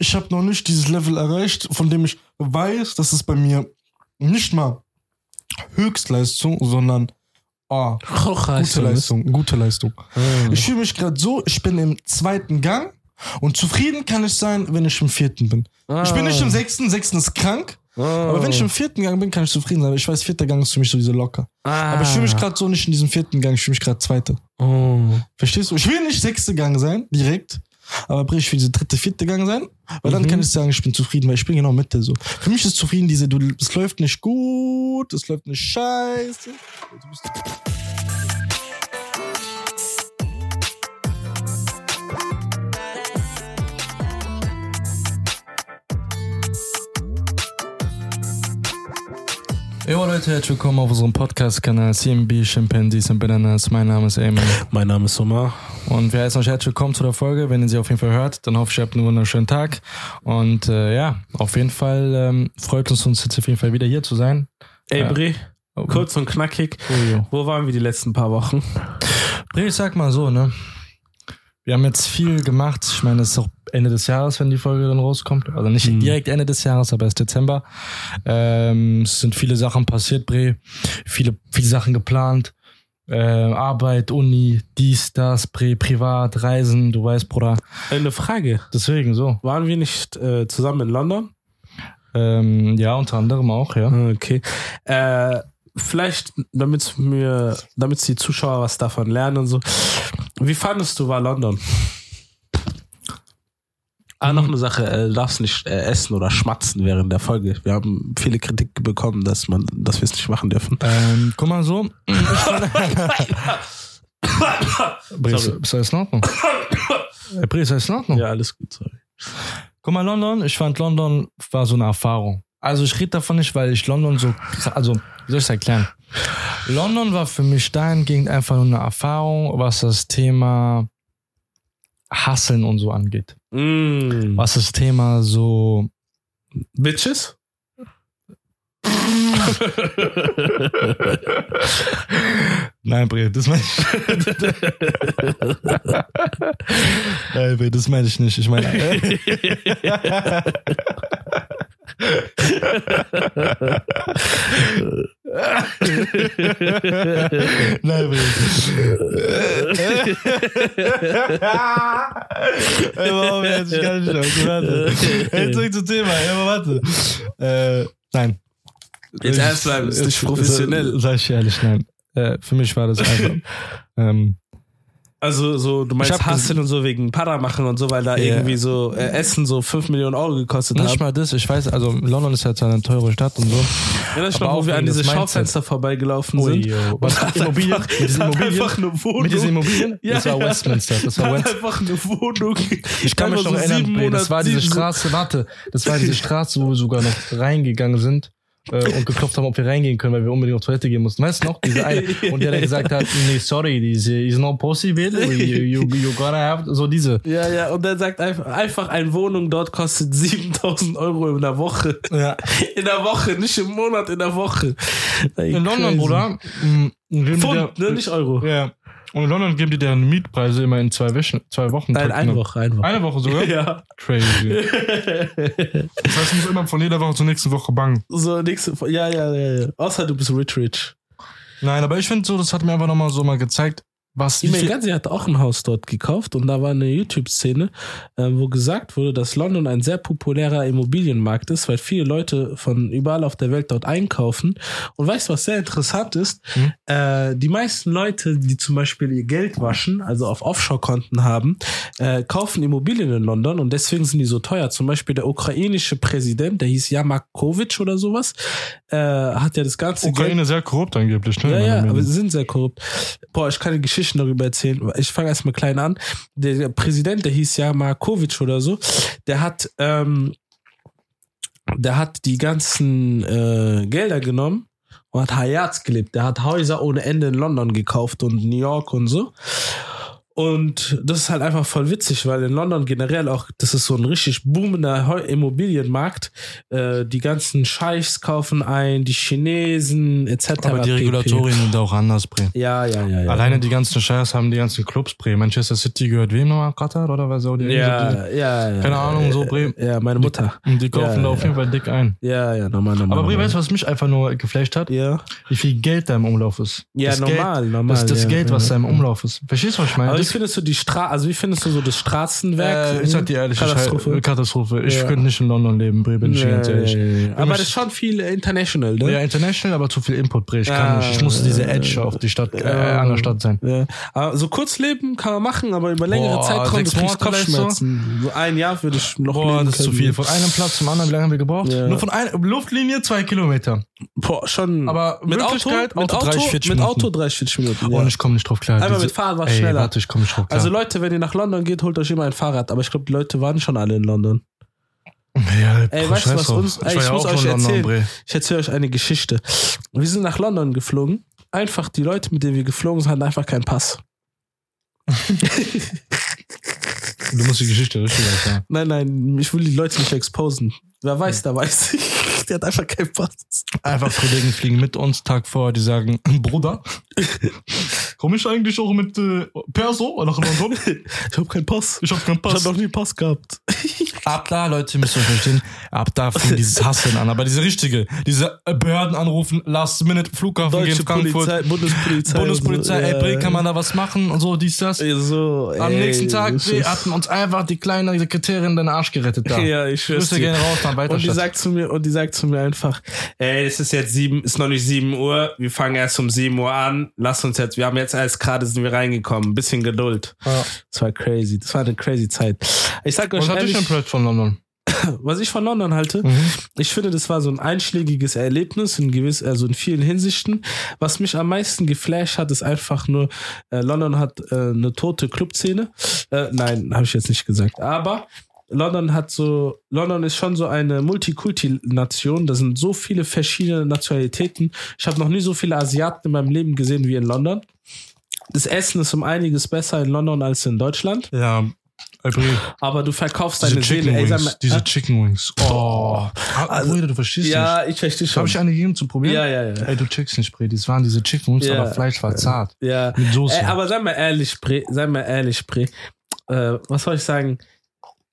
ich habe noch nicht dieses Level erreicht, von dem ich weiß, dass es bei mir nicht mal Höchstleistung, sondern oh, gute Leistung, gute Leistung. Mhm. Ich fühle mich gerade so, ich bin im zweiten Gang und zufrieden kann ich sein, wenn ich im vierten bin. Ich bin nicht im sechsten, sechsten ist krank, aber wenn ich im vierten Gang bin, kann ich zufrieden sein. Ich weiß, vierter Gang ist für mich so diese locker. Aber ich fühle mich gerade so nicht in diesem vierten Gang, ich fühle mich gerade zweiter. Oh. Verstehst du? Ich will nicht sechste Gang sein, direkt. Aber ich will diese dritte, vierte Gang sein. Weil dann kann ich sagen, ich bin zufrieden, weil ich bin genau Mitte so. Für mich ist zufrieden diese, du, es läuft nicht gut, es läuft nicht scheiße. Jo Leute, herzlich willkommen auf unserem Podcast-Kanal CMB Chimpanzees and Bananas. Mein Name ist Eamon. Mein Name ist Omar. Und wir heißen euch herzlich willkommen zu der Folge. Wenn ihr sie auf jeden Fall hört, dann hoffe ich, ihr habt einen wunderschönen Tag. Und äh, ja, auf jeden Fall ähm, freut uns uns jetzt auf jeden Fall wieder hier zu sein. Ey. Bre, Oh, kurz und knackig. oh. Wo waren wir die letzten paar Wochen? Bre, ich sag mal so, ne? Wir haben jetzt viel gemacht. Ich meine, es ist auch Ende des Jahres, wenn die Folge dann rauskommt. Also nicht Mhm. direkt Ende des Jahres, aber erst Dezember. Ähm, es sind viele Sachen passiert, Bre. Viele, viele Sachen geplant. Äh, Arbeit, Uni, dies, das, Bre, privat, Reisen, du weißt, Bruder. Eine Frage. Deswegen so. Waren wir nicht äh, zusammen in London? Ähm, ja, unter anderem auch, ja. Okay. Äh, vielleicht, damit mir, damit die Zuschauer was davon lernen und so. Wie fandest du war London? Ah, noch eine Sache, äh, du darfst nicht äh, essen oder schmatzen während der Folge. Wir haben viele Kritik bekommen, dass man, dass wir es nicht machen dürfen. Ähm, guck mal so. Bre, ist, alles in Ordnung? Äh, Bre, ist in Ordnung? Ja, alles gut, sorry. Guck mal, London, ich fand London war so eine Erfahrung. Also ich rede davon nicht, weil ich London so, also wie soll ich es erklären? London war für mich dahingehend einfach nur eine Erfahrung, was das Thema Hasseln und so angeht. Mm. Was das Thema so, Bitches? nein, Bre, das meine ich. nein, Bre, das meine ich nicht. Ich meine, nein, warum jetzt? Ich kann nicht mehr. Okay, warte. Hey, zurück zum Thema. Aber warte. Äh, nein. Jetzt ernst bleiben, ist nicht professionell. Sag ich ehrlich, nein. Äh, für mich war das einfach. ähm, Also so, du meinst Hasseln und so wegen Para machen und so, weil da Ja. irgendwie so äh, Essen so 5 Millionen Euro gekostet nicht hat. mal das. Ich weiß, also London ist ja zwar eine teure Stadt und so. Erinnerst du aber noch, wo auch wir an diese. Schaufenster vorbeigelaufen Ui, sind? Und Was, hat Immobilien? einfach- Mit diesen Immobilien? einfach eine Wohnung. Mit diesen Immobilien? Ja, das war ja. Westminster. Das war West einfach eine Wohnung. Ich kann mich noch so erinnern, Bre, das Monate- war diese Straße, warte, das war diese Straße, wo wir sogar noch reingegangen sind äh, und geklopft haben, ob wir reingehen können, weil wir unbedingt auf Toilette gehen mussten. Weißt du noch? Diese eine. Und der, der gesagt hat, nee, sorry, diese is not possible, you, you, you gotta have, so diese. Ja, ja, und er sagt einfach, einfach eine Wohnung dort kostet 7000 Euro in der Woche. Ja. In der Woche, nicht im Monat, in der Woche. In London. Bruder, die Pfund, der- ne, nicht Euro. Ja. Und in London geben die deren Mietpreise immer in zwei, Wischen, zwei Wochen. Nein, eine Woche, eine Woche. Eine Woche sogar? Ja. Crazy. Das heißt, ich muss immer von jeder Woche zur nächsten Woche bangen. So, nächste, ja, ja, ja, ja. Außer du bist rich, rich. Nein, aber ich finde so, das hat mir einfach nochmal so mal gezeigt, was viel, Gazi hat auch ein Haus dort gekauft und da war eine YouTube-Szene, äh, wo gesagt wurde, dass London ein sehr populärer Immobilienmarkt ist, weil viele Leute von überall auf der Welt dort einkaufen. Und weißt du, was sehr interessant ist? Hm? Äh, die meisten Leute, die zum Beispiel ihr Geld waschen, also auf Offshore-Konten haben, äh, kaufen Immobilien in London und deswegen sind die so teuer. Zum Beispiel der ukrainische Präsident, der hieß Yamakowitsch oder sowas, äh, hat ja das ganze Geld Ukraine sehr korrupt angeblich, ne? ja, ja, aber sie sind sehr korrupt. Boah, ich kann die Geschichten darüber erzählen. Ich fange erstmal klein an. Der, Präsident, der hieß ja Markovic oder so, der hat, ähm, der hat die ganzen äh, Gelder genommen und hat Hayats gelebt. Der hat Häuser ohne Ende in London gekauft und New York und so. Und das ist halt einfach voll witzig, weil in London generell auch, das ist so ein richtig boomender Immobilienmarkt. Äh, die ganzen Scheichs kaufen ein, die Chinesen etc. Aber die. Regulatorien sind auch anders, Bre. Ja, ja, ja, ja. Alleine die ganzen Scheiß haben die ganzen Clubs, Bre. Manchester City gehört wem nochmal? Katar oder was? Saudi Ja, ja, ja. Keine Ahnung, so, Bre. Ja, meine Mutter. Und die kaufen Ja, da auf jeden Fall dick ein. Ja, ja, normal, normal. Aber Bre, weißt du, was mich einfach nur geflasht hat? Ja. Wie viel Geld da im Umlauf ist. Ja, das normal, Geld, normal, Das, das ja, Geld, was ja. da im Umlauf ist. Verstehst du, was ich meine? Aber Das- findest du die Stra also wie findest du so das Straßenwerk? Äh, ich sag dir ehrlich, Katastrophe. Ich, Katastrophe. Ich Ja. könnte nicht in London leben, bin ich dir ganz ehrlich. Nee, aber das ist schon viel international, ne? Ja, international, aber zu viel Input, Bre. Ich kann Ah, nicht. Ich muss diese Edge auf die Stadt, äh, an der Stadt sein. Ja. Aber so kurz leben kann man machen, aber über längere Boah, Zeitraum du kriegst Kopfschmerzen. So ein Jahr würde ich noch Boah, leben das ist zu können. viel. Von einem Platz zum anderen, wie lange haben wir gebraucht? Ja. Nur von einer Luftlinie zwei Kilometer. Boah, schon. Aber mit Auto, mit Auto Auto, 30, 40 mit Minuten. Auto 30, 40 Minuten. Ja. Und ich komme nicht drauf klar. Einmal mit Fahrrad war schneller. Warte, ich komme nicht drauf klar. also Leute, wenn ihr nach London geht, holt euch immer ein Fahrrad. Aber ich glaube, die Leute waren schon alle in London. ja, Ey, weißt du, was uns- ey, ich ja muss euch London, erzählen. Bre. Ich erzähle euch eine Geschichte. Wir sind nach London geflogen. Einfach die Leute, mit denen wir geflogen sind, hatten einfach keinen Pass. Du musst die Geschichte richtig erzählen. Nein, nein, ich will die Leute nicht exposen. Wer weiß, der weiß. Der hat einfach keinen Pass. Einfach Kollegen fliegen mit uns Tag vor, die sagen, Bruder, komm ich eigentlich auch mit äh, Perso nach London? Ich habe keinen Pass. Ich hab keinen Ich Pass. habe noch nie Pass gehabt. Ab da, Leute, müsst ihr verstehen, ab da fing dieses Hasseln an. Aber diese richtige, diese äh, Behörden anrufen, Last Minute Flughafen gehen, Deutsche Frankfurt, Polizei, Bundespolizei. Bundespolizei, und so. ey, Ja. kann man da was machen und so, dies, das. So, Am ey, nächsten Tag ist- hatten uns einfach die kleine Sekretärin den Arsch gerettet da. Ja, ich schwör's dir. gehen raus, dann weiter. Und die sagt zu mir, und die sagt zu mir einfach, ey, es ist jetzt sieben, ist noch nicht sieben Uhr, wir fangen erst um sieben Uhr an, lass uns jetzt, wir haben jetzt erst gerade sind wir reingekommen, ein bisschen Geduld. Ja. Das war crazy, das war eine crazy Zeit. Ich sag euch Was ehrlich, impressed von London? was ich von London halte, Mhm. ich finde, das war so ein einschlägiges Erlebnis in gewiss, also in vielen Hinsichten. Was mich am meisten geflasht hat, ist einfach nur, äh, London hat äh, eine tote Clubszene. Äh, nein, habe ich jetzt nicht gesagt. Aber London hat so, London ist schon so eine Multikulti-Nation. Da sind so viele verschiedene Nationalitäten. Ich habe noch nie so viele Asiaten in meinem Leben gesehen wie in London. Das Essen ist um einiges besser in London als in Deutschland. Ja, ey, Bre, Aber du verkaufst diese deine Chicken Seele. Ey, Wings, mal, diese äh, Chicken Wings. Oh, Also, Bruder, du verstehst nicht. ja, ich verstehe schon. Habe ich eine gegeben zu probieren? Ja, ja, ja. Ey, du checkst nicht, Bre. Das waren diese Chicken Wings, Ja. aber Fleisch war zart. Ja. Mit Soße. Ey, aber sei mal ehrlich, Bre, sei mal ehrlich, Bre. Äh, was soll ich sagen?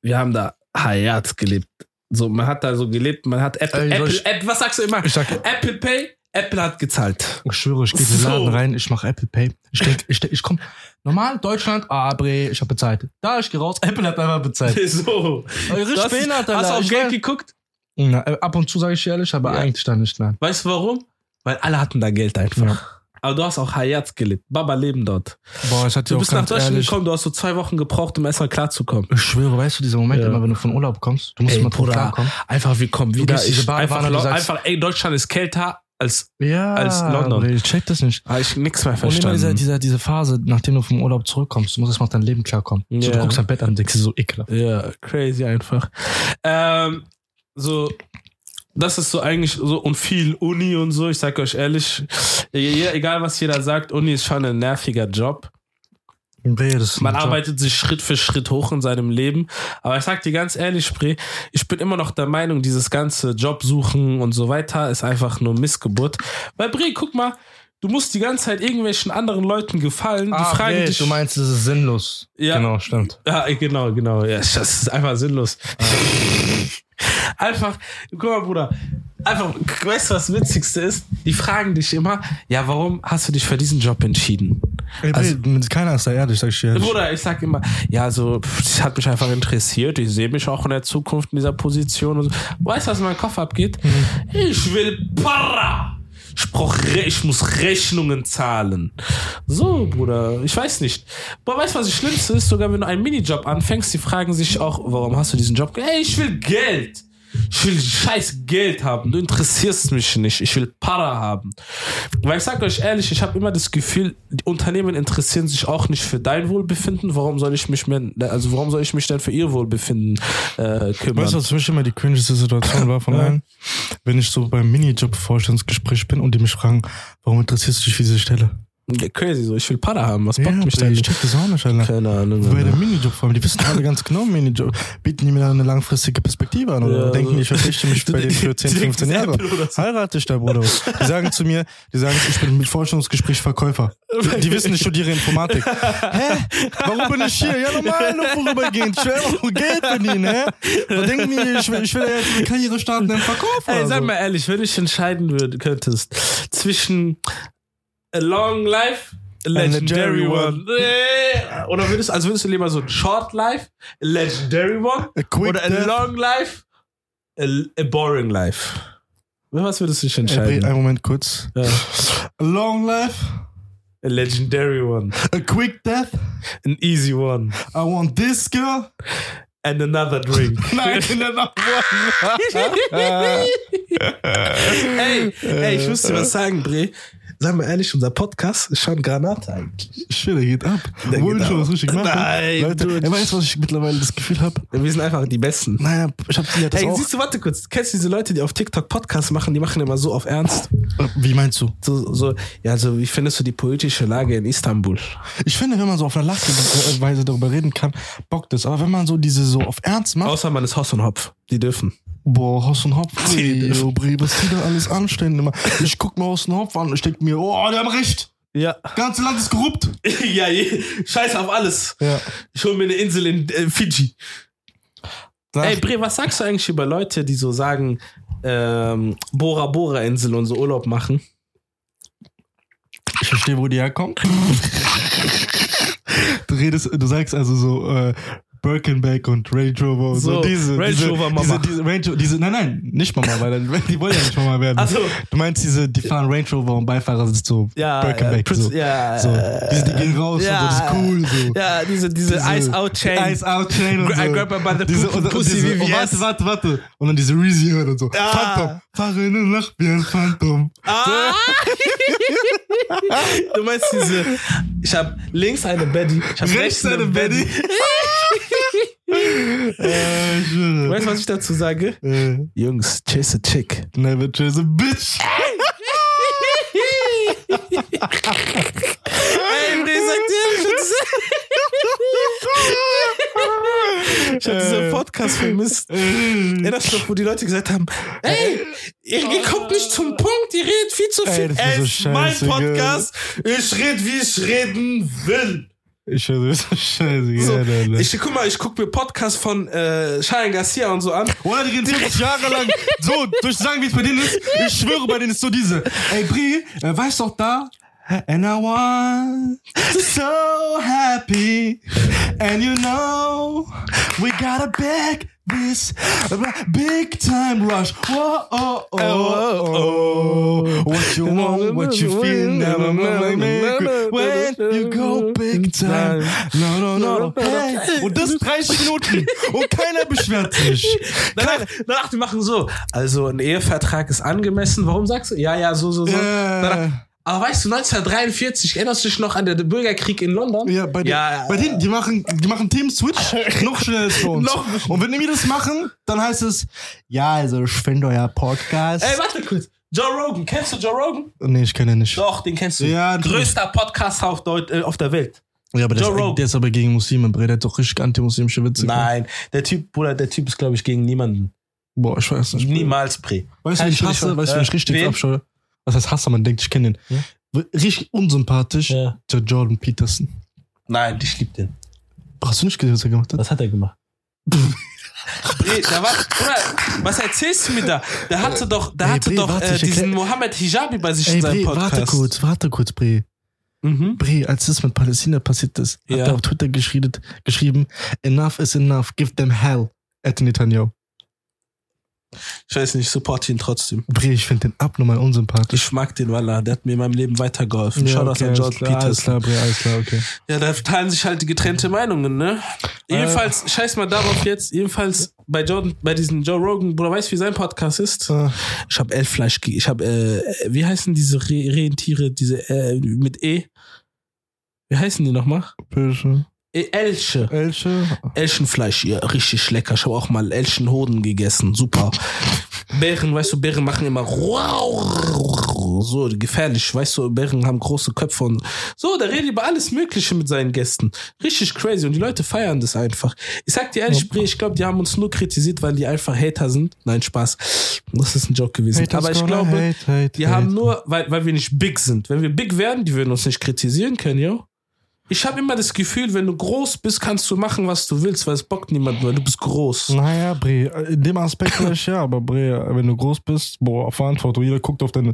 Wir haben da Hayat gelebt. So, man hat da so gelebt, man hat Apple, Ey, soll Apple, ich- Apple, was sagst du immer? Ich sag- Apple Pay, Apple hat gezahlt. Ich schwöre, ich gehe in den So. Laden rein, ich mache Apple Pay. Ich denk, ich, denk, ich komm, normal, Deutschland, ah, Bre, ich habe bezahlt. Da, ich gehe raus, Apple hat einfach bezahlt. so. Eure Du hast, Späne, hast du auf Geld geguckt? Na, äh, ab und zu sage ich ehrlich, aber Ja. eigentlich dann nicht, nein. Weißt du warum? Weil alle hatten da Geld einfach. Ja. Aber du hast auch Hayat gelebt. Baba leben dort. Boah, ich hatte Du auch bist nach Deutschland ehrlich, gekommen, du hast so zwei Wochen gebraucht, um erstmal klarzukommen. ich schwöre, weißt du, dieser Moment Ja. immer, wenn du von Urlaub kommst, du musst Ey, immer Bruder, klarkommen. Einfach, wir kommen wieder. Ich, Badewanne einfach, du Lo- sagst- einfach, ey, Deutschland ist kälter als Ja, als London. Ich check das nicht. habe ich nichts mehr Und immer verstanden. diese, diese, Phase, nachdem du vom Urlaub zurückkommst, du musst erstmal auf dein Leben klarkommen. So, Ja. du guckst dein Bett an und denkst dir so ekelhaft. Ja, crazy einfach. Ähm, so, das ist so eigentlich so und viel Uni und so. Ich sag euch ehrlich, ja, egal was jeder sagt, Uni ist schon ein nerviger Job. Man arbeitet sich Schritt für Schritt hoch in seinem Leben. Aber ich sag dir ganz ehrlich, Spree, ich bin immer noch der Meinung, dieses ganze Jobsuchen und so weiter ist einfach nur Missgeburt. Weil Bre, guck mal, du musst die ganze Zeit irgendwelchen anderen Leuten gefallen. Die Ah, fragen Bre, dich. du meinst, das ist sinnlos. Ja. Genau, stimmt. Ja, genau, genau. Ja, das ist einfach sinnlos. einfach, guck mal, Bruder. Einfach, weißt du, was das Witzigste ist? Die fragen dich immer, ja, warum hast du dich für diesen Job entschieden? Ey, Also- keiner ist da ehrlich, sag ich dir. Bruder, ich sag immer, ja, so, das hat mich einfach interessiert. Ich sehe mich auch in der Zukunft in dieser Position und so. Weißt du, was in meinem Kopf abgeht? Ich will Para. Ich, brauch ich muss Rechnungen zahlen. So, Bruder, ich weiß nicht. Aber weißt du, was das Schlimmste ist? Sogar wenn du einen Minijob anfängst, die fragen sich auch, warum hast du diesen Job? Ey, ich will Geld. Ich will scheiß Geld haben. Du interessierst mich nicht. Ich will Para haben. Weil ich sag euch ehrlich, ich habe immer das Gefühl, die Unternehmen interessieren sich auch nicht für dein Wohlbefinden. Warum soll ich mich mehr, also warum soll ich mich denn für ihr Wohlbefinden äh, kümmern? Weißt du, was für mich immer die cringeste Situation war von Ja. allen? Wenn ich so beim Minijob-Vorstellungsgespräch bin und die mich fragen, warum interessierst du dich für diese Stelle? Ja, crazy, so. Ich will Pada haben. Was Ja, bockt mich denn? ich check das auch nicht, Alter. Keine Ahnung. Bei der. Minijob vor allem, die wissen alle ganz genau, Minijob. Bieten die mir dann eine langfristige Perspektive an oder Ja, denken so. die, ich verpflichte mich bei denen für 10, Die denken, 15 das ist Jahre. So. Heirate ich da, Bruder. Die sagen zu mir, die sagen, ich bin mit Forschungsgespräch Verkäufer. Die, die wissen, ich studiere Informatik. Hä? Warum bin ich hier? Ja, normal, nur vorübergehend. Ich will einfach nur Geld verdienen, hä? Was denken die, ich will, ich will ja jetzt eine Karriere starten im Verkauf Ey, sag so. mal ehrlich, wenn ich entscheiden würde, könntest zwischen a long life, a legendary, legendary one. Äh, Oder würdest, also würdest du lieber so ein short life, a legendary one? A quick oder a death. long life, a, a boring life? Was würdest du dich entscheiden? einen Moment kurz. Ja. A long life, A legendary one, a quick death. an easy one, I want this girl. and another drink. Nein, another one. ey, ey, ich muss dir was sagen, Bre. Sag mal ehrlich, unser Podcast ist schon Granate eigentlich. Shit, der geht ab. Der Obwohl geht ich schon was richtig mache. Nein, Leute, du- er weiß, was ich mittlerweile das Gefühl habe. Wir sind einfach die Besten. Naja, ich habe ja das Hey, auch. siehst du, warte kurz. Kennst du diese Leute, die auf TikTok Podcasts machen? Die machen immer so auf Ernst. Äh, Wie meinst du? So, so, ja, also, wie findest du die politische Lage in Istanbul? Ich finde, wenn man so auf einer lachende Weise darüber reden kann, bockt es. Aber wenn man so diese so auf Ernst macht, Außer man ist Hoss und Hopf. Die dürfen. Boah, Haus und Hopf, Die ey, dürfen. yo, Bre, was die da alles anstellen immer. Ich guck mir Haus und Hopf an und ich denk mir, oh, die haben recht. Ja. Ganze Land ist korrupt. ja, scheiß auf alles. Ja. Ich hol mir eine Insel in äh, Fidschi. Sag, Ey, Bre, was sagst du eigentlich über Leute, die so sagen, ähm, Bora Bora Insel und so Urlaub machen? ich verstehe, wo die herkommt. du redest, du sagst also so, äh, Birkenback und Range Rover und so, So, diese. Range diese, Rover Mama. Diese, diese, Range, diese, nein, nein, nicht Mama, weil die wollen ja nicht Mama werden. Ach so. Du meinst diese, die fahren Range Rover und Beifahrer sind so Ja, Birkenback. ja, so. ja, so. Diese, die gehen raus ja, und so, das ist cool. So. Ja, diese, diese, Ice Out Chain. Ice Out Chain und so. I grab her by the diese, und, pussy diese, VVS. warte, warte, warte. Und dann diese Reezy und so. Ja. Phantom. Fahre in der Nacht wie ein Phantom. Ah! du meinst diese, ich habe links eine Betty, ich habe rechts eine Betty. äh. Weißt du, was ich dazu sage? Äh, Jungs, chase a chick. never chase a bitch. Ey, dir, ich hab diesen Podcast vermisst. Erinnerst du noch, wo die Leute gesagt haben, ey, ihr, ihr kommt nicht zum Punkt, ihr redet viel zu Ey, viel. das ist Ey, so ist mein? Podcast, ich rede, wie ich reden will. Ich höre so scheiße. So, ja, Alter. ich guck mal, ich guck mir Podcasts von äh, Cheyenne Garcia und so an. Oder die reden 50 Jahre lang so, durch sagen, wie es bei denen ist. Ich schwöre, bei denen ist so diese. Ey, Brie, äh, weißt doch da? And I want so happy. And you know, we gotta back this big time rush. Whoa, oh, oh, oh. What you want, what you feel, never me. When you go big time. No, no, no. Hey, und das 30 Minuten. Und keiner beschwert sich. Danach, danach, die machen so. Also ein Ehevertrag ist angemessen. Warum sagst du? Ja, ja, so, so, so. Danach, aber weißt du, 1943, erinnerst du dich noch an den Bürgerkrieg in London? Ja, bei, den, Ja, bei denen, die machen, die machen Themen-Switch noch schneller als bei uns. Noch Und wenn die das machen, dann heißt es, ja, also ich finde euer Podcast. Ey, warte kurz. Joe Rogan, kennst du Joe Rogan? nee, ich kenne ihn nicht. Doch, den kennst du. Ja. Größter Podcast auf, Deut äh, auf der Welt. Ja, aber der Joe ist, Rogan. der ist aber gegen Muslime, Bre, der hat doch richtig antimuslimische Witze. Nein, der Typ, Bruder, der Typ ist, glaube ich, gegen niemanden. Boah, ich weiß nicht. Niemals Pre. Weißt du, ich ich hasse? Weißt du, ich äh, richtig wen? abscheue? Was heißt Hasse? Man denkt, ich kenne den. Ja. Richtig unsympathisch. Ja. Der Jordan Peterson. Nein, ich lieb den. Hast du nicht gesehen, was er gemacht hat? Was hat er gemacht? Bre, da war, Bruder, was erzählst du mir da? Der hatte doch, der Ey, hatte Bre, doch warte, äh, diesen Mohammed Hijabi bei sich Ey, in seinem Bre, Podcast. warte kurz, warte kurz, Bre. Mhm. Bre, als das mit Palästina passiert ist, Ja. hat er auf Twitter geschrieben, geschrieben, enough is enough, give them hell at Netanyahu. Ich weiß nicht, ich support ihn trotzdem. Bre, ich finde den abnormal unsympathisch. Ich mag den Wallah, der hat mir in meinem Leben weitergeholfen. Schau das an George klar, Alles klar, Bre, alles klar, okay. Ja, da teilen sich halt die getrennte Meinungen, ne? Jedenfalls, scheiß mal darauf jetzt, jedenfalls bei Jordan, bei diesem Joe Rogan, Bruder, weißt du, wie sein Podcast ist? Äh, Ich habe Elffleisch, ich habe, äh, wie heißen diese Re Rentiere, diese, äh, mit E? Wie heißen die nochmal? Fische, E Elche. Elche. Elchenfleisch, ja, richtig lecker. Ich habe auch mal Elchenhoden gegessen. Super. Bären, weißt du, Bären machen immer so gefährlich, weißt du, Bären haben große Köpfe und so, der redet über alles Mögliche mit seinen Gästen. Richtig crazy und die Leute feiern das einfach. Ich sag dir ehrlich, Bre, ich glaube, die haben uns nur kritisiert, weil die einfach Hater sind. Nein, Spaß. Das ist ein Joke gewesen. Haters Aber ich glaube, hate, hate, die hate. haben nur, weil, weil wir nicht big sind. Wenn wir big wären, die würden uns nicht kritisieren können, jo. Ich habe immer das Gefühl, wenn du groß bist, kannst du machen, was du willst, weil es bockt niemand, weil du bist groß. Naja, Bre, in dem Aspekt vielleicht ja, aber Bre, wenn du groß bist, boah, Verantwortung, jeder guckt auf deine.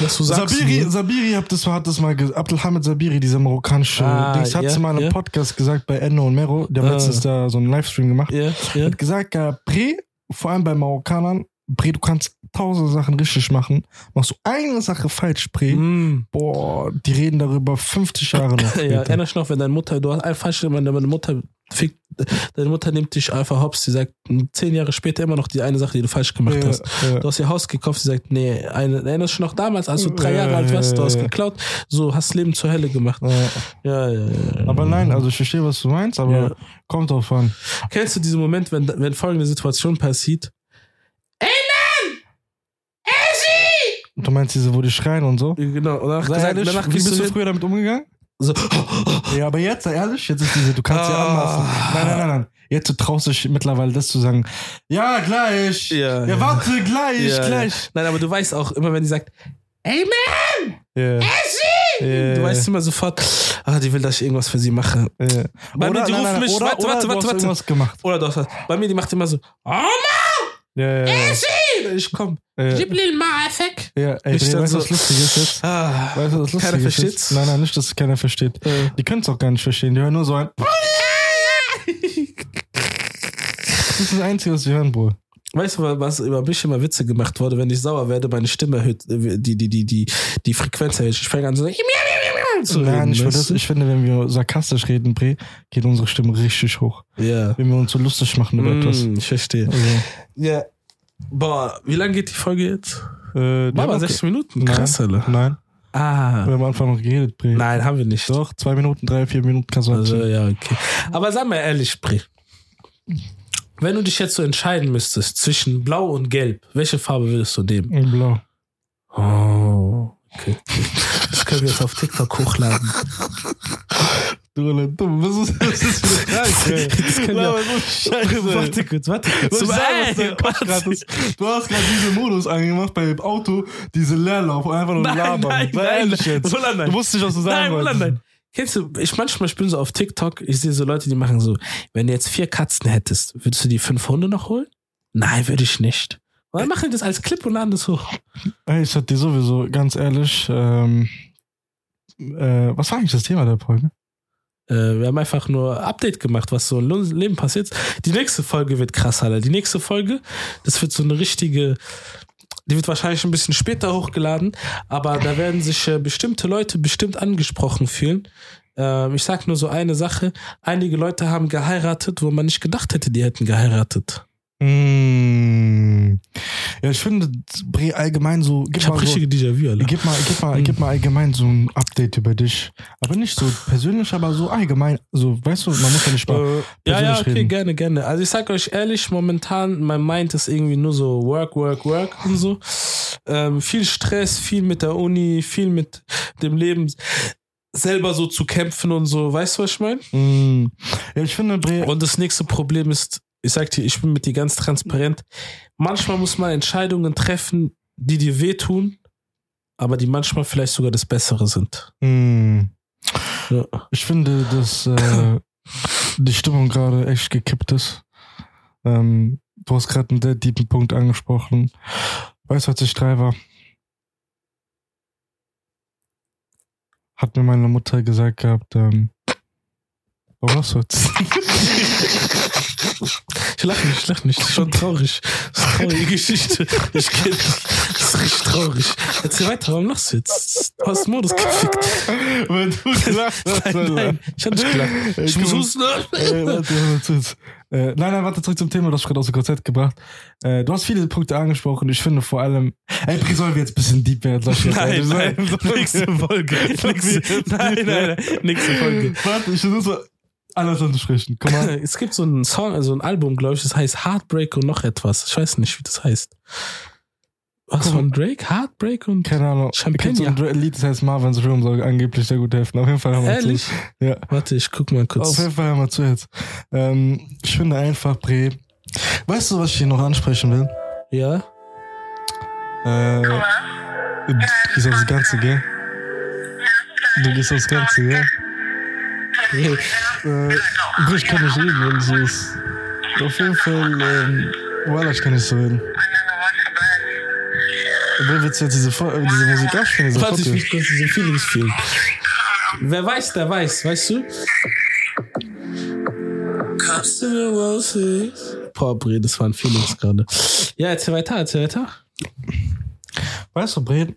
Was du sagst. Sabiri, ne? Sabiri hat das, hat das mal, ge- Abdelhamid Sabiri, dieser marokkanische Ah, Dings, hat es mal in einem ja. Podcast gesagt bei Enno und Mero, der hat Ah. letztens da so einen Livestream gemacht, Ja, ja. hat gesagt, Bre, vor allem bei Marokkanern, Bre, du kannst tausend Sachen richtig machen, machst du eine Sache falsch, Bre, Mm. boah, die reden darüber 50 Jahre noch. Ja, erinnerst du noch, wenn deine Mutter, du hast einfach falsch, wenn deine Mutter fickt, deine Mutter nimmt dich einfach hops, sie sagt zehn Jahre später immer noch die eine Sache, die du falsch gemacht Ja, hast. ja. Du hast ihr Haus gekauft, sie sagt, nee, eine, erinnerst du noch damals, als du drei Ja, Jahre alt warst, du hast geklaut, so hast Leben zur Hölle gemacht. Ja. Ja, ja. Aber nein, also ich verstehe, was du meinst, aber kommt drauf an. Kennst du diesen Moment, wenn, wenn folgende Situation passiert? Du meinst diese, wo die schreien und so? Genau, und danach, Sei ehrlich, danach wie bist du du früher damit umgegangen? so, Ja, aber jetzt, sei ehrlich, jetzt ist diese, du kannst ja Ah. anmaßen. Nein, nein, nein, nein. Jetzt du traust dich mittlerweile das zu sagen. Ja, gleich. Ja, Ja, ja. warte, gleich, Ja, gleich. Nein, aber du weißt auch immer, wenn die sagt, ey man, Ja. Ja, du ja, weißt immer sofort, ah, die will, dass ich irgendwas für sie mache. ja. Bei mir, die rufen mich, oder, warte, oder warte, du warte, hast warte. gemacht. Oder doch, bei mir, die macht immer so, oh Mann, Ja, ja, ja. ich komm, ja. gib Lil Maafek. ja ey, Ich weißt du, so- was lustig ist jetzt? Ah, Weißt du, was lustig Keiner ist versteht's? jetzt? Nein, nein, nicht, dass es keiner versteht. äh, Die können es auch gar nicht verstehen. Die hören nur so ein. Das ist das Einzige, was sie hören, Bro. Weißt du, was über mich immer Witze gemacht wurde, wenn ich sauer werde, meine Stimme erhöht, äh, die, die, die, die, die Frequenz erhöht. Ich fange an so, zu Nein, reden, ich, das, ich finde, wenn wir sarkastisch reden, Bre, geht unsere Stimme richtig hoch. Ja. Wenn wir uns so lustig machen über etwas. Mm, ich verstehe. Also, Ja. Boah, wie lange geht die Folge jetzt? äh, mal auch 60 Minuten? Nein. Krass, Alter. Nein, Ah. wir haben am Anfang noch geredet, Bre. Nein, haben wir nicht. Doch, zwei Minuten, drei, vier Minuten kannst du Also, ja, okay. Aber sag mal ehrlich, Bre. Wenn du dich jetzt so entscheiden müsstest zwischen Blau und Gelb, welche Farbe würdest du nehmen? Blau. Oh, okay. Das können wir jetzt auf TikTok hochladen. Du, dumm, was ist das? ist für eine Frage, Das können wir- Scheiße. Warte kurz, warte kurz. Was ich sagen, was grad ist. Du hast gerade diesen Modus angemacht beim Auto, diese Leerlauf, einfach nur Nein, labern. nein, nein. Roland, nein. Du wusstest nicht, was du sagen Nein, wolltest. nein. Kennst du, ich manchmal, bin so auf TikTok, ich sehe so Leute, die machen so, wenn du jetzt vier Katzen hättest, würdest du die fünf Hunde noch holen? Nein, würde ich nicht. Dann machen das als Clip und laden das hoch. Ey, ich sag dir sowieso, ganz ehrlich, ähm, äh, was war eigentlich das Thema der Folge? Äh, wir haben einfach nur Update gemacht, was so im Leben passiert. Die nächste Folge wird krass, Alter. Die nächste Folge, das wird so eine richtige, die wird wahrscheinlich ein bisschen später hochgeladen, aber da werden sich äh, bestimmte Leute bestimmt angesprochen fühlen. Ähm, ich sag nur so eine Sache. Einige Leute haben geheiratet, wo man nicht gedacht hätte, die hätten geheiratet. Mm. Ja, ich finde, Bre, allgemein so, gib Ich habe mal so, richtige Déjà-vu, Alter. gib mal, gib mal, Mhm. gib mal allgemein so ein Update über dich. Aber nicht so persönlich, aber so allgemein, so, weißt du, man muss ja nicht mal, Äh, ja, ja, okay, reden. gerne, gerne. Also ich sag euch ehrlich, momentan, mein Mind ist irgendwie nur so Work, Work, Work und so. Ähm, viel Stress, viel mit der Uni, viel mit dem Leben selber so zu kämpfen und so. Weißt du, was ich meine? Mm. Ja, ich finde, Bre, Und das nächste Problem ist, ich sag dir, ich bin mit dir ganz transparent. Manchmal muss man Entscheidungen treffen, die dir wehtun, aber die manchmal vielleicht sogar das Bessere sind. mm. Ja. Ich finde, dass äh, die Stimmung gerade echt gekippt ist. Ähm, du hast gerade einen sehr tiefen Punkt angesprochen. Weißt du, als ich drei war, hat mir meine Mutter gesagt gehabt, ähm, lachst du jetzt? Ich lache nicht, ich lache nicht. Das ist schon traurig. Das ist eine traurige Geschichte. Ich kenne Das ist richtig traurig. Erzähl weiter, warum lachst du jetzt? Du hast Modus gefickt. Wenn du gelacht hast, Nein, nein, ich hab nicht gelacht. Ich muss husten. Äh, warte, warte. Äh, nein, nein, warte, zurück zum Thema, das hast du gerade aus dem Konzept gebracht. Äh, du hast viele Punkte angesprochen. Ich finde vor allem, ey, Pri, sollen wir jetzt ein bisschen deep werden? Ich? Nein, nein, wir- nächste Folge. Nächste, nein, nein, nein, nächste Folge. Warte, ich versuche. Alles ansprechen. Komm mal. Es gibt so einen Song, also ein Album, glaube ich, das heißt Heartbreak und noch etwas. Ich weiß nicht, wie das heißt. Was von Drake? Heartbreak und Keine Ahnung. Champagner. Es gibt so ein Lied, das heißt Marvin's Room, soll angeblich sehr gut helfen. Auf jeden Fall haben wir Ehrlich? zu. Ja. Warte, ich guck mal Auf kurz. jeden Fall haben wir zu jetzt. Ähm, ich finde einfach, Bre. Weißt du, was ich hier noch ansprechen will? Ja? Äh, du gehst aufs Ganze, gell? Du gehst aufs Ganze, gell? Äh, Bro, ich kann nicht reden, wenn so ist. Auf jeden Fall, ähm, voilà, ich kann nicht so reden. Wer du jetzt diese, Fo- äh, diese Musik abspielen? Diese Warte, ich will kurz diese Feelings fühlen. Wer weiß, der weiß, weißt du? Boah, Bre, das waren Feelings gerade. Ja, erzähl weiter, erzähl weiter. Weißt du, Bre,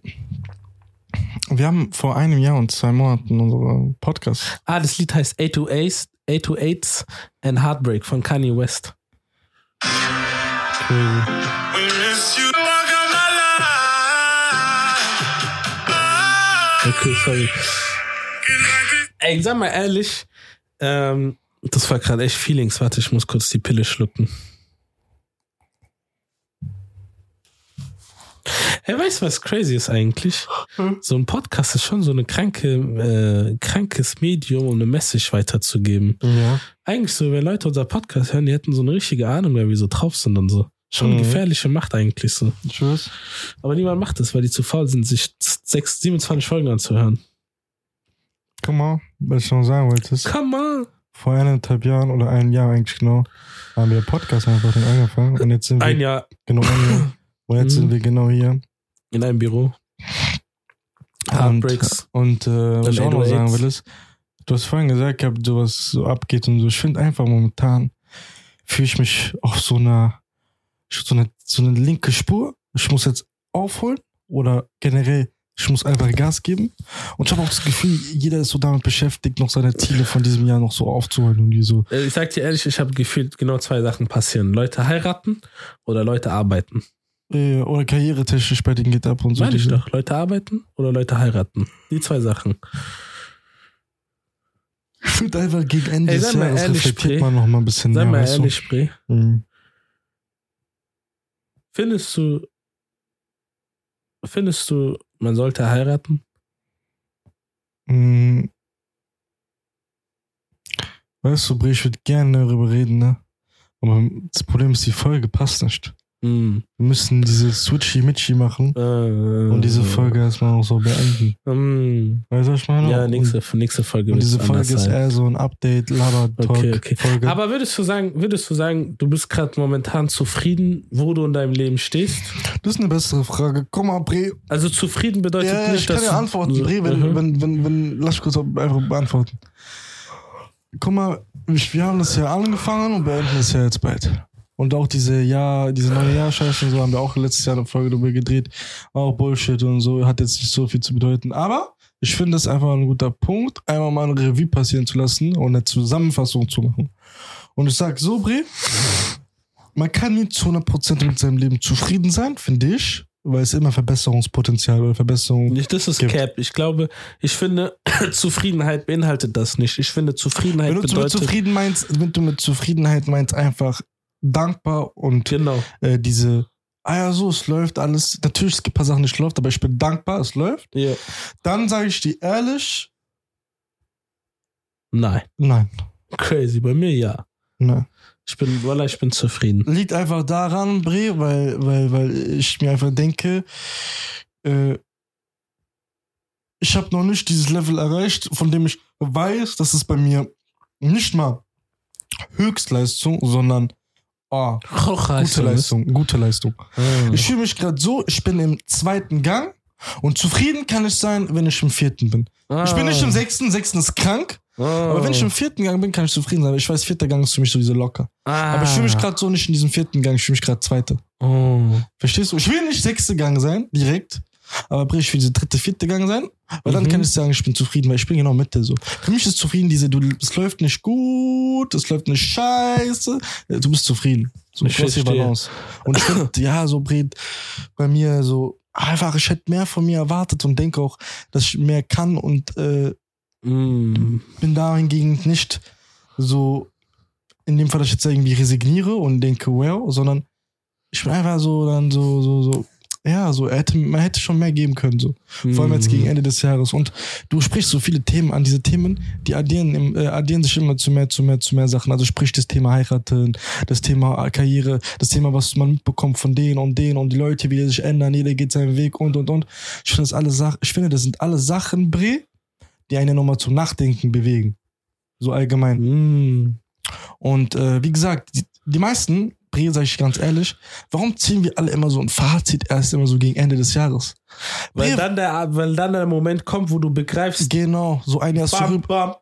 wir haben vor einem Jahr und zwei Monaten unseren Podcast. Ah, das Lied heißt 828s, 828s and Heartbreak von Kanye West. Crazy. Okay, sorry. Ey, sag mal ehrlich, ähm, das war gerade echt Feelings. Warte, ich muss kurz die Pille schlucken. Hey, weißt du, was crazy ist eigentlich? So ein Podcast ist schon so eine kranke, äh, krankes Medium, um eine Message weiterzugeben. Ja. Eigentlich so, wenn Leute unser Podcast hören, die hätten so eine richtige Ahnung, wer wir so drauf sind und so. Schon Mhm. gefährliche Macht eigentlich so. Tschüss. Aber niemand macht das, weil die zu faul sind, sich sechs, 27 Folgen anzuhören. Guck mal, was ich noch sagen wollte. ist, Come on! Vor eineinhalb Jahren oder ein Jahr eigentlich genau, haben wir Podcast einfach dann angefangen. Und jetzt sind wir Ein Jahr genau ein Jahr. Und jetzt Mhm. sind wir genau hier. In einem Büro. Heartbreaks. Und, und äh, was ich auch noch 808s. sagen will, ist, du hast vorhin gesagt, gehabt, so was so abgeht und so. Ich finde einfach momentan fühle ich mich auf so einer, so eine, so eine linke Spur. Ich muss jetzt aufholen oder generell, ich muss einfach Gas geben. Und ich habe auch das Gefühl, jeder ist so damit beschäftigt, noch seine Ziele von diesem Jahr noch so aufzuholen und die so. Äh, Ich sag dir ehrlich, ich habe gefühlt genau zwei Sachen passieren. Leute heiraten oder Leute arbeiten. Äh, oder karrieretechnisch bei denen geht ab und so. Meine ich diese- doch. Leute arbeiten oder Leute heiraten. Die zwei Sachen. Ich finde einfach gegen Ende Ey, des sei mal Jahres ehrlich, reflektiert Bre. man noch mal ein bisschen Sei mehr. mal weißt ehrlich, Spree. Du? Mhm. Findest du, findest du, man sollte heiraten? Mhm. Weißt du, Bre, ich würde gerne darüber reden, ne? Aber das Problem ist, die Folge passt nicht. Hm. Wir müssen diese Switchy-Mitchy machen Äh, und diese Folge erstmal noch so beenden. Hm. Weißt du, was ich meine? Ja, nächste, nächste Folge und diese Folge ist eher so ein Update, Laber-Talk. Okay, okay. Folge. Aber würdest du sagen, würdest du sagen, du bist gerade momentan zufrieden, wo du in deinem Leben stehst? das ist eine bessere Frage. Komm mal, Bre. Also zufrieden bedeutet Ja, ja, nicht, ich kann dass ja du- antworten, so- Bre, wenn, Mhm. wenn, wenn, wenn, lass mich kurz einfach beantworten. Guck mal, wir haben das ja angefangen und beenden es ja jetzt bald. Und auch diese Jahr, diese neue Jahrscheiße und so haben wir auch letztes Jahr eine Folge darüber gedreht. Auch Bullshit und so, hat jetzt nicht so viel zu bedeuten. Aber ich finde es einfach ein guter Punkt, einmal mal ein Revue passieren zu lassen und eine Zusammenfassung zu machen. Und ich sag so, Bre, man kann nie zu 100% mit seinem Leben zufrieden sein, finde ich, weil es immer Verbesserungspotenzial oder Verbesserung Nicht, das ist gibt. Cap. Ich glaube, ich finde, Zufriedenheit beinhaltet das nicht. Ich finde, Zufriedenheit Wenn du mit bedeutet. zufrieden meinst, wenn du mit Zufriedenheit meinst, einfach dankbar und Genau. äh, diese, ah ja, so, es läuft alles. Natürlich, es gibt ein paar Sachen, die nicht läuft, aber ich bin dankbar, es läuft. Ja. Dann sage ich dir ehrlich, Nein. nein, Crazy. Bei mir ja. nein. Ich bin, voilà, ich bin zufrieden. Liegt einfach daran, Bre, weil, weil, weil ich mir einfach denke, äh, ich habe noch nicht dieses Level erreicht, von dem ich weiß, dass es bei mir nicht mal Höchstleistung, sondern ah, gute Leistung, gute Leistung. Ah. Ich fühle mich gerade so, ich bin im zweiten Gang und zufrieden kann ich sein, wenn ich im vierten bin. Ich bin nicht im sechsten, sechsten ist krank, Ah. aber wenn ich im vierten Gang bin, kann ich zufrieden sein. Ich weiß, vierter Gang ist für mich sowieso locker. Aber ich fühle mich gerade so nicht in diesem vierten Gang, ich fühle mich gerade zweiter. Oh. Verstehst du? Ich will nicht sechste Gang sein, direkt. Aber Bre, ich will diese dritte, vierte Gang sein. Weil dann Mhm. kann ich sagen, ich bin zufrieden, weil ich bin genau Mitte so. Für mich ist zufrieden diese, du, es läuft nicht gut, es läuft nicht scheiße. Du bist zufrieden. So, Ich die. Balance. Und ich finde, ja, so Bre, bei mir so, einfach, ich hätte mehr von mir erwartet und denke auch, dass ich mehr kann und äh, Mm. bin dahingegen nicht so, in dem Fall, dass ich jetzt irgendwie resigniere und denke, well, sondern ich bin einfach so dann so, so, so, ja, so, er hätte, man hätte schon mehr geben können, so. Vor allem jetzt gegen Ende des Jahres. Und du sprichst so viele Themen an. Diese Themen, die addieren, im, äh, addieren sich immer zu mehr, zu mehr, zu mehr Sachen. Also sprich das Thema heiraten, das Thema Karriere, das Thema, was man mitbekommt von denen und denen und die Leute, wie die sich ändern, jeder geht seinen Weg und, und, und. Ich finde das alle Sachen, ich finde, das sind alle Sachen, Bre, die einen nochmal zum Nachdenken bewegen. So allgemein. Mm. Und äh, wie gesagt, die, die meisten, Bre, sag ich ganz ehrlich, warum ziehen wir alle immer so ein Fazit erst immer so gegen Ende des Jahres? Weil dann, der, weil dann der Moment kommt, wo du begreifst, genau, so ein Jahr bam, zurück. bam,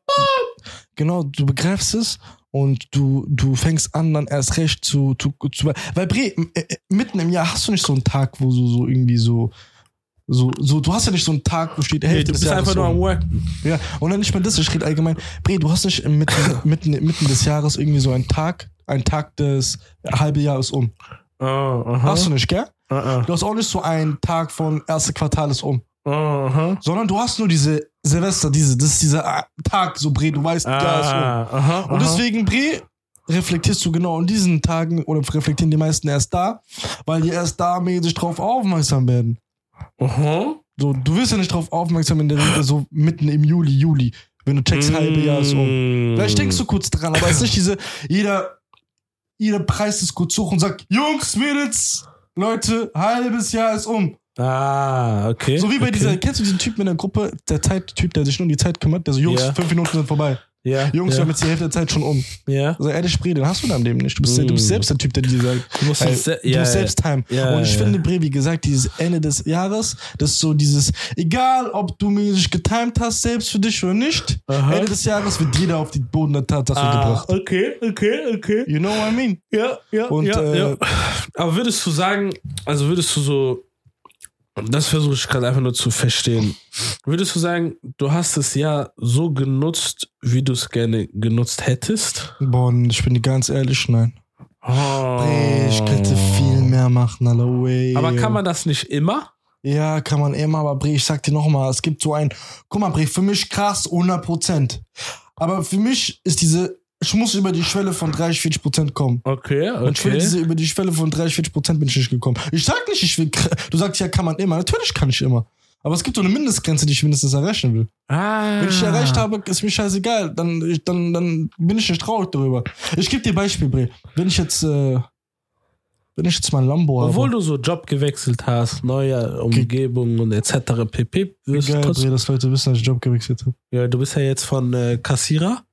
Genau, du begreifst es und du, du fängst an, dann erst recht zu, zu, zu weil Bre, äh, äh, mitten im Jahr hast du nicht so einen Tag, wo so, so irgendwie so, so, so, du hast ja nicht so einen Tag, wo steht Hälfte du des bist Jahres einfach nur am Worken. Ja, und dann nicht mal das, ich rede allgemein. Bre, du hast nicht mitten, mitten, mitten des Jahres irgendwie so einen Tag, einen Tag des halben Jahres um. Oh, aha. Hast du nicht, gell? Ah, Du hast auch nicht so einen Tag von erste Quartal ist um. ah. Aha. Sondern du hast nur diese Silvester, diese, das ist dieser ah, Tag, so Bre, du weißt, da ist um. Ah, aha, Und deswegen, Bre, reflektierst du genau in diesen Tagen oder reflektieren die meisten erst da, weil die erst da mäßig drauf aufmerksam werden. Aha. So, du wirst ja nicht drauf aufmerksam in der Regel so mitten im Juli, Juli, wenn du checkst, halbe Jahr ist um. Mm. Vielleicht denkst du kurz dran, aber es ist nicht diese, jeder, jeder preist es kurz hoch und sagt, Jungs, Mädels, Leute, halbes Jahr ist um. Ah, okay. So wie bei okay. dieser, kennst du diesen Typen in der Gruppe, der Zeittyp, der sich nur um die Zeit kümmert, der so, Jungs, Ja. fünf Minuten sind vorbei. Ja, Jungs, wir ja, haben jetzt die Hälfte der Zeit schon um. ja. Also ehrlich, Bre, den hast du deinem Leben nicht. Du bist, du bist Mm. selbst der Typ, der dir sagt, Du musst es se- du ja, musst ja. selbst time. Und ich finde, Bre, wie gesagt, dieses Ende des Jahres, das ist so dieses, egal ob du mäßig getimed hast, selbst für dich oder nicht, Aha. Ende des Jahres wird jeder auf die Boden der Tatsache Ah, gebracht. okay, okay, okay. You know what I mean? Ja, ja, Und, ja, äh, ja. Aber würdest du sagen, also würdest du so, das versuche ich gerade einfach nur zu verstehen. Würdest du sagen, du hast es ja so genutzt, wie du es gerne genutzt hättest? Boah, ich bin dir ganz ehrlich, nein. Oh. Bre, ich könnte viel mehr machen, Alter, way. Aber kann man das nicht immer? Ja, kann man immer, aber Bre, ich sag dir nochmal, es gibt so ein, guck mal, Bre, für mich krass 100 Prozent. Aber für mich ist diese, ich muss über die Schwelle von 30, 40 Prozent kommen. Okay, Und ich will okay. diese, über die Schwelle von 30, 40 Prozent bin ich nicht gekommen. Ich sag nicht, ich will, du sagst ja, kann man immer. Natürlich kann ich immer. Aber es gibt so eine Mindestgrenze, die ich mindestens erreichen will. Ah. Wenn ich erreicht habe, ist mir scheißegal. Dann, ich, dann, dann bin ich nicht traurig darüber. Ich gebe dir Beispiel, Bre. Wenn ich jetzt, äh, wenn ich jetzt mal ein Lambo habe. Obwohl du so Job gewechselt hast, neue Umgebung und etc. pp. Geil, Bre, dass Leute wissen, dass ich Job gewechselt habe. ja, du bist ja jetzt von äh, Kassierer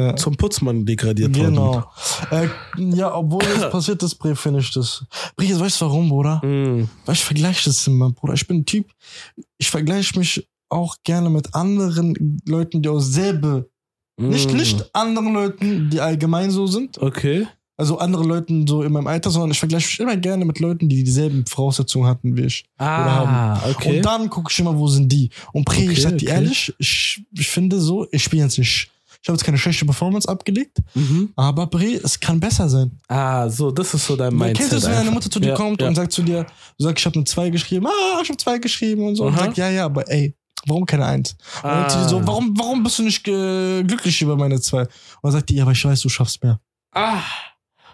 Ja. zum Putzmann degradiert worden. Genau. Äh, ja, obwohl das passiert ist, Bre, finde ich das. Bre, jetzt weißt du warum, Bruder? Mm. Weil ich vergleiche das immer, Bruder. Ich bin ein Typ, ich vergleiche mich auch gerne mit anderen Leuten, die aus selbe, nicht, Mm. nicht anderen Leuten, die allgemein so sind, Okay. also andere Leuten so in meinem Alter, sondern ich vergleiche mich immer gerne mit Leuten, die dieselben Voraussetzungen hatten wie ich. Ah, okay. Und dann gucke ich immer, wo sind die. Und Pre, ich Okay, sag dir okay. ehrlich, ich, ich finde so, ich spiele jetzt nicht, ich habe jetzt keine schlechte Performance abgelegt, mhm. aber Bre, es kann besser sein. Ah, so, das ist so dein Du Mindset. kennst es, wenn deine. Mutter zu dir ja, kommt ja. und sagt zu dir, du sagst, ich habe eine 2 geschrieben, ah, ich habe 2 geschrieben und so. Und Aha. sagt, ja, ja, aber ey, warum keine 1? Und dann zu dir so, Ah. warum, warum bist du nicht äh, glücklich über meine 2? Und dann sagt die, ja, aber ich weiß, du schaffst mehr. Ah,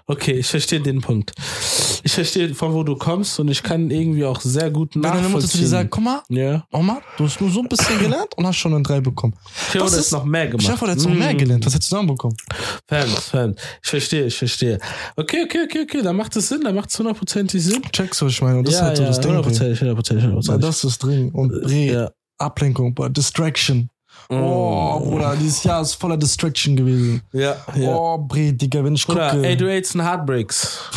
okay, ich verstehe den Punkt. Ich verstehe, von wo du kommst und ich kann irgendwie auch sehr gut deine nachvollziehen. Mutter zu dir sagt, guck mal, ja. Oma, du hast nur so ein bisschen gelernt und hast schon eine 3 bekommen. Ich habe Das das ist- noch mehr gemacht. Ich habe jetzt noch mehr Mm. gelernt. Was hättest du dann bekommen? Fans, Fans. Ich verstehe, ich verstehe. Okay, okay, okay, okay, da macht es Sinn, da macht es hundertprozentig Sinn. Checkst du, was ich meine? Und das ist halt so das Ding. Hundertprozentig, hundertprozentig, Ja, hundertprozentig. das ist Ding. Und Bre, Ja. Ablenkung, Distraction. Oh, Bruder, dieses Jahr ist voller Distraction gewesen. Ja, ja. Oh, Bre, Digga, wenn ich Bruder, gucke. 808s und Heartbreaks.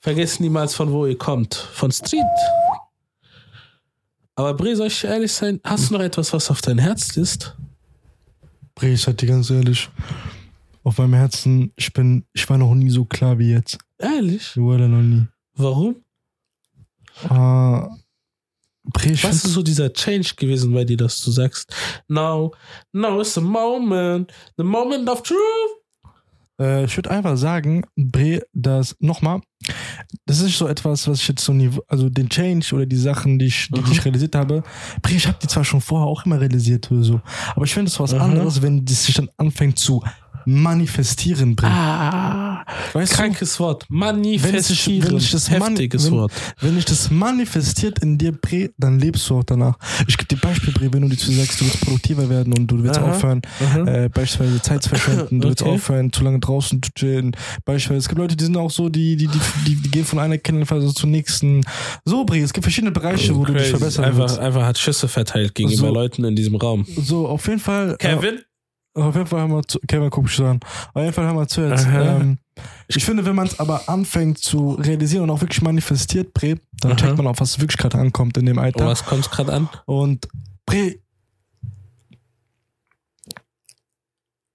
Vergesst niemals, von wo ihr kommt. Von Street. Aber Bre, soll ich ehrlich sein, hast du noch etwas, was auf dein Herz ist? Bre, ich sag dir ganz ehrlich, auf meinem Herzen, ich bin, ich war noch nie so klar wie jetzt. Ehrlich? Ich war da noch nie. Warum? Ah, ich Was ist so dieser Change gewesen bei dir, dass du sagst, now, now is the moment, the moment of truth. Äh, ich würde einfach sagen, Bre, dass nochmal, das ist so etwas, was ich jetzt so nie, also den Change oder die Sachen, die ich, die, die ich realisiert habe, Bre, ich habe die zwar schon vorher auch immer realisiert oder so, aber ich finde es was Mhm. anderes, wenn das sich dann anfängt zu manifestieren, Bre. Ah, weißt du? krankes Wort. Wenn ich, Manifestieren. wenn ich das Heftiges Wort. Wenn ich das manifestiert in dir, Bre, dann lebst du auch danach. Ich gebe dir Beispiel, Bre, wenn du dir sagst, du willst produktiver werden und du willst Aha. aufhören, äh, beispielsweise Zeit zu verschwenden, du willst Okay. aufhören, zu lange draußen zu chillen. Beispielsweise, es gibt Leute, die sind auch so, die, die, die, die, die gehen von einer Kennenphase zur nächsten. So, Bre, es gibt verschiedene Bereiche, wo du dich verbessern einfach, willst. einfach hat Schüsse verteilt gegenüber So. Leuten in diesem Raum. So, auf jeden Fall. Kevin? Äh, auf jeden Fall haben wir zu, Kevin, guck mich an. Auf jeden Fall haben wir zu jetzt. Aha. Ähm, ich finde, wenn man es aber anfängt zu realisieren und auch wirklich manifestiert, Bre, dann Aha. checkt man auch, was wirklich gerade ankommt in dem Oh, Alter. was kommt gerade an? Und Bre,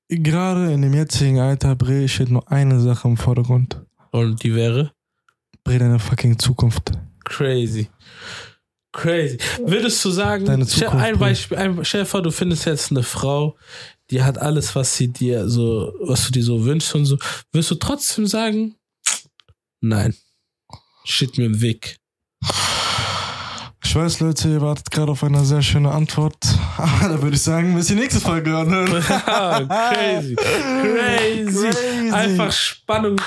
gerade in dem jetzigen Alter, Bre, steht nur eine Sache im Vordergrund. Und die wäre? Bre, deine fucking Zukunft. Crazy. Crazy. Würdest du sagen, Deine Zukunft, ein. Beispiel, ein, stell dir vor, du findest jetzt eine Frau, die hat alles, was sie dir so, was du dir so wünschst und so. Wirst du trotzdem sagen, nein. Steht mir im Weg. Ich weiß, Leute, ihr wartet gerade auf eine sehr schöne Antwort. Aber da würde ich sagen, bis die nächste Folge hören. Crazy. Crazy. Crazy. Einfach Spannung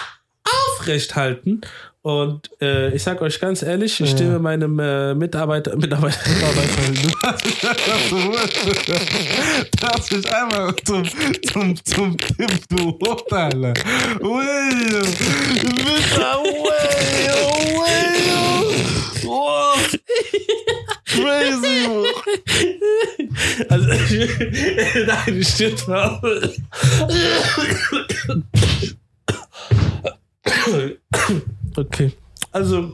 aufrecht halten. Und äh, ich sag euch ganz ehrlich, ich Ja. stimme meinem äh, Mitarbeiter, Mitarbeiter, Darf ich einmal zum, zum, zum Tipp, du Hochtaler. William. Mr. William. Oh. Crazy. Also, nein, stimmt auch. Okay. Also,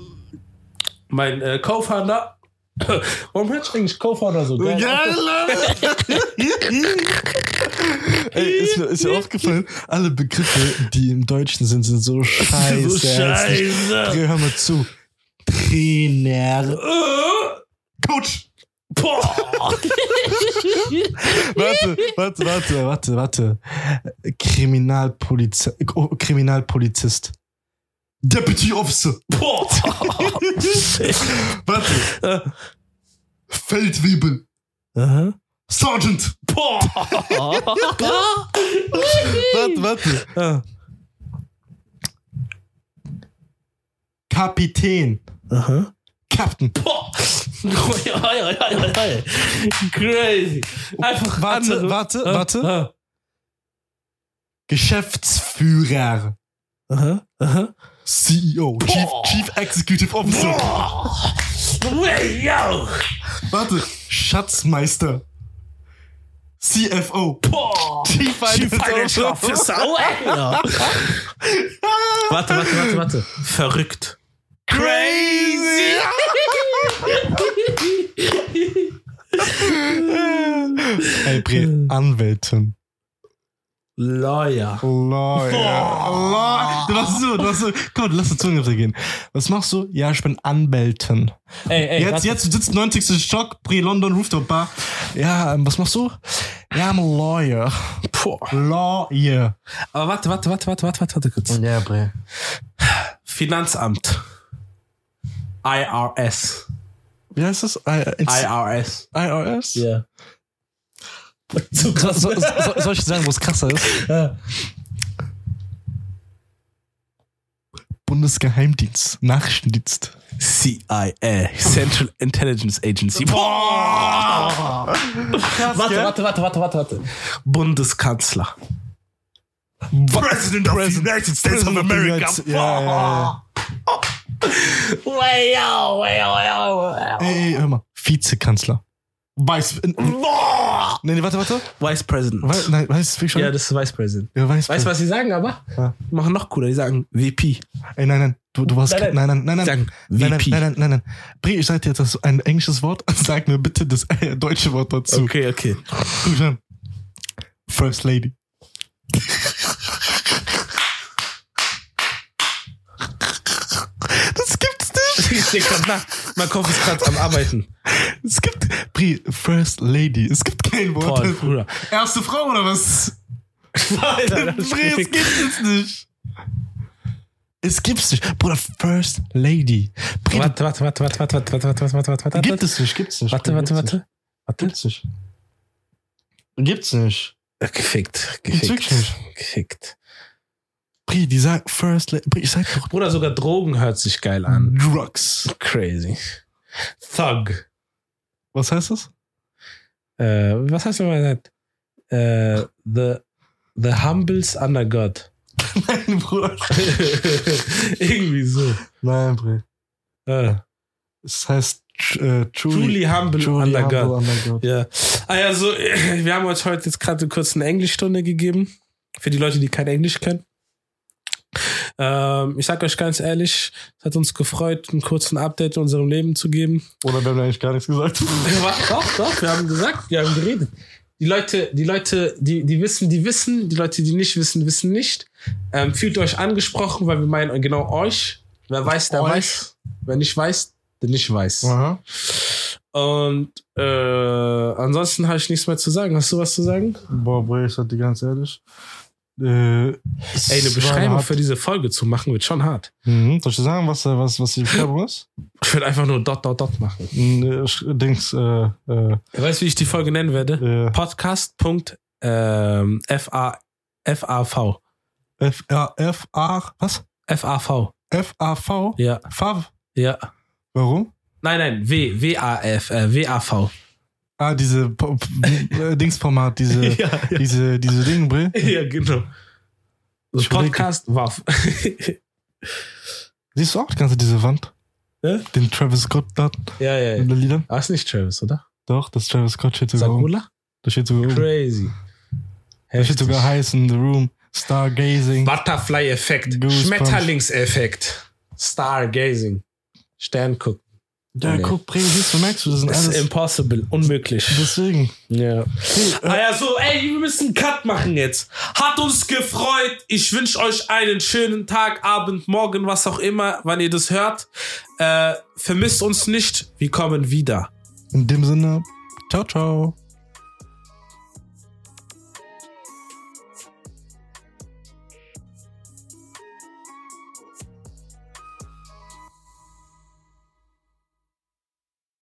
mein äh, Co-Founder. Warum hört eigentlich Co-Founder so geil? Geil, Ey, ist mir, ist mir aufgefallen, alle Begriffe, die im Deutschen sind, sind so scheiße. So scheiße. Dreh, hör mal zu. Trainer. Coach. Boah. Warte, warte, warte, warte, warte. Kriminalpolizei, oh, Kriminalpolizist. Deputy Officer. Boah. Warte. Feldwebel. Aha. Sergeant. Boah. Warte, warte. Ah. Kapitän. Aha. Captain. Boah. Ja, ja, ja, ja, ja. Crazy. Einfach Warte, andere. warte, Ah, warte. ah. Geschäftsführer. Aha. Aha. CEO. Chief. Chief Executive Officer. Warte. Schatzmeister. CFO. Boah. Chief Financial Officer. Oh. Warte, warte, warte, warte. Verrückt. Crazy. Ey, Bre, Anwältin. Lawyer. Lawyer. Lawyer. Du machst so, du machst so. Komm, lass die Zunge gehen. Was machst du? Ja, ich bin Anwältin. Ey, ey, Jetzt, jetzt, du sitzt 90. Stock, Bre London Rooftop Bar. Ja, ähm, was machst du? Ja, I'm a lawyer. Boah. Lawyer. Aber warte, warte, warte, warte, warte, warte, warte kurz. Ja, Bre. Finanzamt. IRS. Wie heißt das? I, IRS. IRS? Ja. Zu So, so, so, soll ich sagen, wo es krasser ist? Ja. Bundesgeheimdienst, Nachrichtendienst. CIA. Central Intelligence Agency. Boah. Warte, warte, warte, warte, warte, warte. Bundeskanzler. President of the United States of America. Ja, ja, ja. Ey, ey, hör mal. Vizekanzler. Vice. Boah. Nee, nee, warte, warte. Vice President. Wei- Nein, weißt du schon? Ja, das ist Vice President. ja, Vice. Weißt du, was sie sagen aber? Ja. Die machen noch cooler. Die sagen VP. Ey, nein, nein. Du, du warst. Nein, Nein, nein. nein, nein, nein. Die Nein, sagen nein, nein, VP. nein, nein, nein, nein. Brie, ich sag dir jetzt das ist ein englisches Wort. Sag mir bitte das äh, deutsche Wort dazu. Okay, okay. Guck mich an. First Lady. Das denk grad nach. Mein Kopf ist gerade am Arbeiten. Es gibt. Brie, First Lady. Es gibt kein Wort. Dafür. Bruder. Erste Frau oder was? Alter, Bre, es gibt es nicht. Es gibt's nicht. Bruder, First Lady. Bre, Warte, warte, warte, warte, warte, warte, warte, warte, warte, warte, gibt warte. es nicht, gibt's nicht. Warte, warte, warte. nicht. Gibt's nicht. Gibt's nicht. Gefickt, gefickt, gefickt. Brie, die sagt First Lady. Ich sag doch Bruder, sogar Drogen hört sich geil an. Drugs. Crazy. Thug. Was heißt das? Äh, was mal gesagt? Äh, the, the Humbles under God. Nein, Bruder. Irgendwie so. Nein, Brie. Äh, Es heißt äh, Truly, truly humble Truly under humble God. under God. Ja. Ah ja, so, wir haben euch heute jetzt gerade kurz eine Englischstunde gegeben. Für die Leute, die kein Englisch können. Ähm, ich sag euch ganz ehrlich, es hat uns gefreut, einen kurzen Update in unserem Leben zu geben. Oder wir haben eigentlich gar nichts gesagt. doch, doch, wir haben gesagt, wir haben geredet. Die Leute, die Leute, die, die wissen, die wissen, die Leute, die nicht wissen, wissen nicht. Ähm, fühlt euch angesprochen, weil wir meinen genau euch. Wer weiß, der Euch. weiß. Wer nicht weiß, der nicht weiß. Aha. Und äh, ansonsten habe ich nichts mehr zu sagen. Hast du was zu sagen? Boah, Brie, ich sag dir ganz ehrlich. Äh, Ey, eine Beschreibung für diese Folge zu machen, wird schon hart. Mhm. Soll ich dir sagen, was, äh, was, was die Beschreibung ist? Ich würde einfach nur dot, dot, dot machen. Äh, Dings, äh, äh, Weißt du, wie ich die Folge nennen werde? äh, Podcast.fav. Ähm, FA, FAV. F, A, F, A, was? FAV. F, A, V? Ja, Fav? ja. Warum? Nein, nein, W, WAF, äh, WAV. Ah, diese Po- P- äh, Dingsformat, diese, ja, ja. diese, diese Dinge, Bre. ja, genau. Das Ich überleg- Podcast WAV. Siehst du auch die ganze diese Wand? Ja? Den Travis Scott da ja, ja, ja. Liedern? Ah, ist nicht Travis, oder? Doch, das Travis Scott steht sogar. Sagula? Da steht sogar. Crazy. Da steht sogar heiß in the room. Stargazing. Butterfly-Effekt. Schmetterlingseffekt. Stargazing. Stern gucken. Ja, Nee. guck, Bre, siehst du, merkst du, das sind Das ist alles. impossible. Unmöglich. Deswegen. Ja. Ah ja, so, ey, wir müssen einen Cut machen jetzt. Hat uns gefreut. Ich wünsche euch einen schönen Tag, Abend, Morgen, was auch immer, wann ihr das hört. Äh, vermisst uns nicht. Wir kommen wieder. In dem Sinne, ciao, ciao.